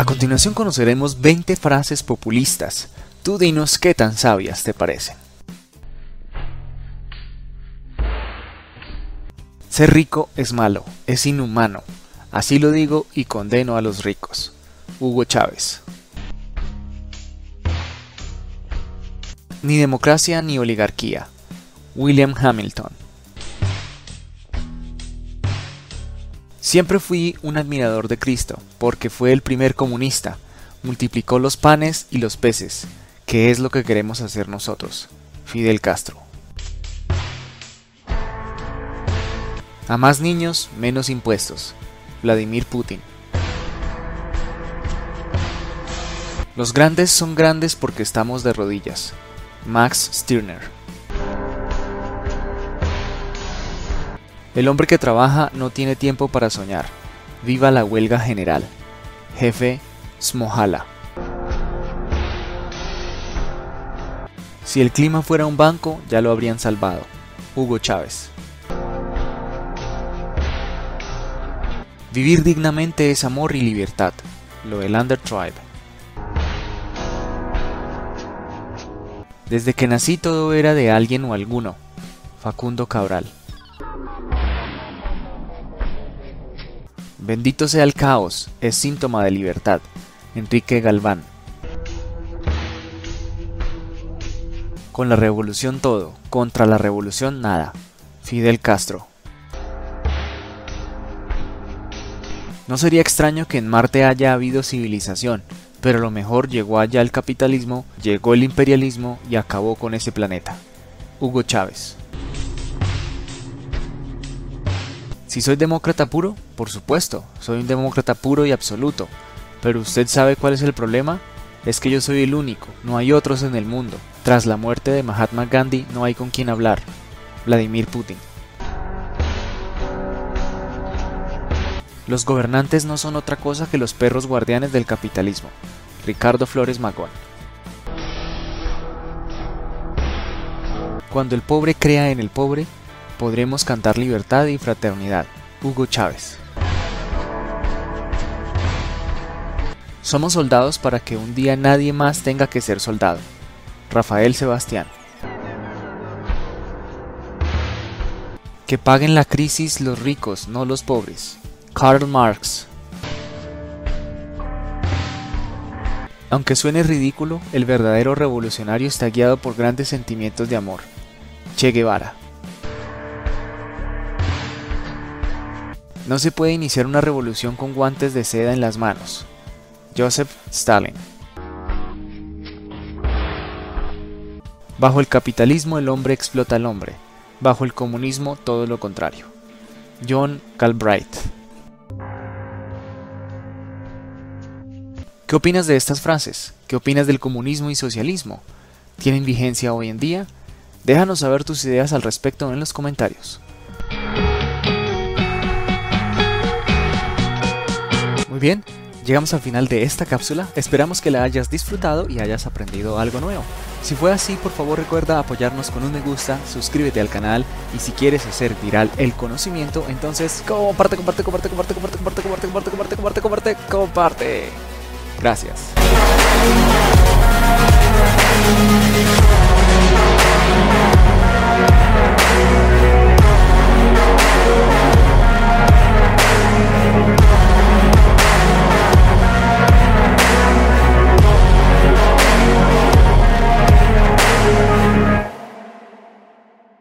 A continuación conoceremos 20 frases populistas. Tú dinos qué tan sabias te parecen. Ser rico es malo, es inhumano. Así lo digo y condeno a los ricos. Hugo Chávez. Ni democracia ni oligarquía. William Hamilton. Siempre fui un admirador de Cristo, porque fue el primer comunista, multiplicó los panes y los peces, que es lo que queremos hacer nosotros. Fidel Castro. A más niños, menos impuestos. Vladimir Putin. Los grandes son grandes porque estamos de rodillas. Max Stirner. El hombre que trabaja no tiene tiempo para soñar. Viva la huelga general. Jefe Smohala. Si el clima fuera un banco, ya lo habrían salvado. Hugo Chávez. Vivir dignamente es amor y libertad. Loelander Tribe. Desde que nací todo era de alguien o alguno. Facundo Cabral. Bendito sea el caos, es síntoma de libertad. Enrique Galván. Con la revolución todo, contra la revolución nada. Fidel Castro. No sería extraño que en Marte haya habido civilización, pero lo mejor llegó allá el capitalismo, llegó el imperialismo y acabó con ese planeta. Hugo Chávez. Si soy demócrata puro, por supuesto, soy un demócrata puro y absoluto. Pero usted sabe cuál es el problema? Es que yo soy el único, no hay otros en el mundo. Tras la muerte de Mahatma Gandhi no hay con quien hablar. Vladimir Putin. Los gobernantes no son otra cosa que los perros guardianes del capitalismo. Ricardo Flores Magón. Cuando el pobre crea en el pobre, podremos cantar libertad y fraternidad. Hugo Chávez. Somos soldados para que un día nadie más tenga que ser soldado. Rafael Sebastián. Que paguen la crisis los ricos, no los pobres. Karl Marx. Aunque suene ridículo, el verdadero revolucionario está guiado por grandes sentimientos de amor. Che Guevara. No se puede iniciar una revolución con guantes de seda en las manos. Joseph Stalin. Bajo el capitalismo el hombre explota al hombre, bajo el comunismo todo lo contrario. John Galbraith. ¿Qué opinas de estas frases? ¿Qué opinas del comunismo y socialismo? ¿Tienen vigencia hoy en día? Déjanos saber tus ideas al respecto en los comentarios. Bien, llegamos al final de esta cápsula. Esperamos que la hayas disfrutado y hayas aprendido algo nuevo. Si fue así, por favor recuerda apoyarnos con un me gusta, suscríbete al canal y si quieres hacer viral el conocimiento, entonces comparte, comparte, comparte, comparte, comparte, comparte, comparte, comparte, comparte, comparte, comparte, comparte. Gracias.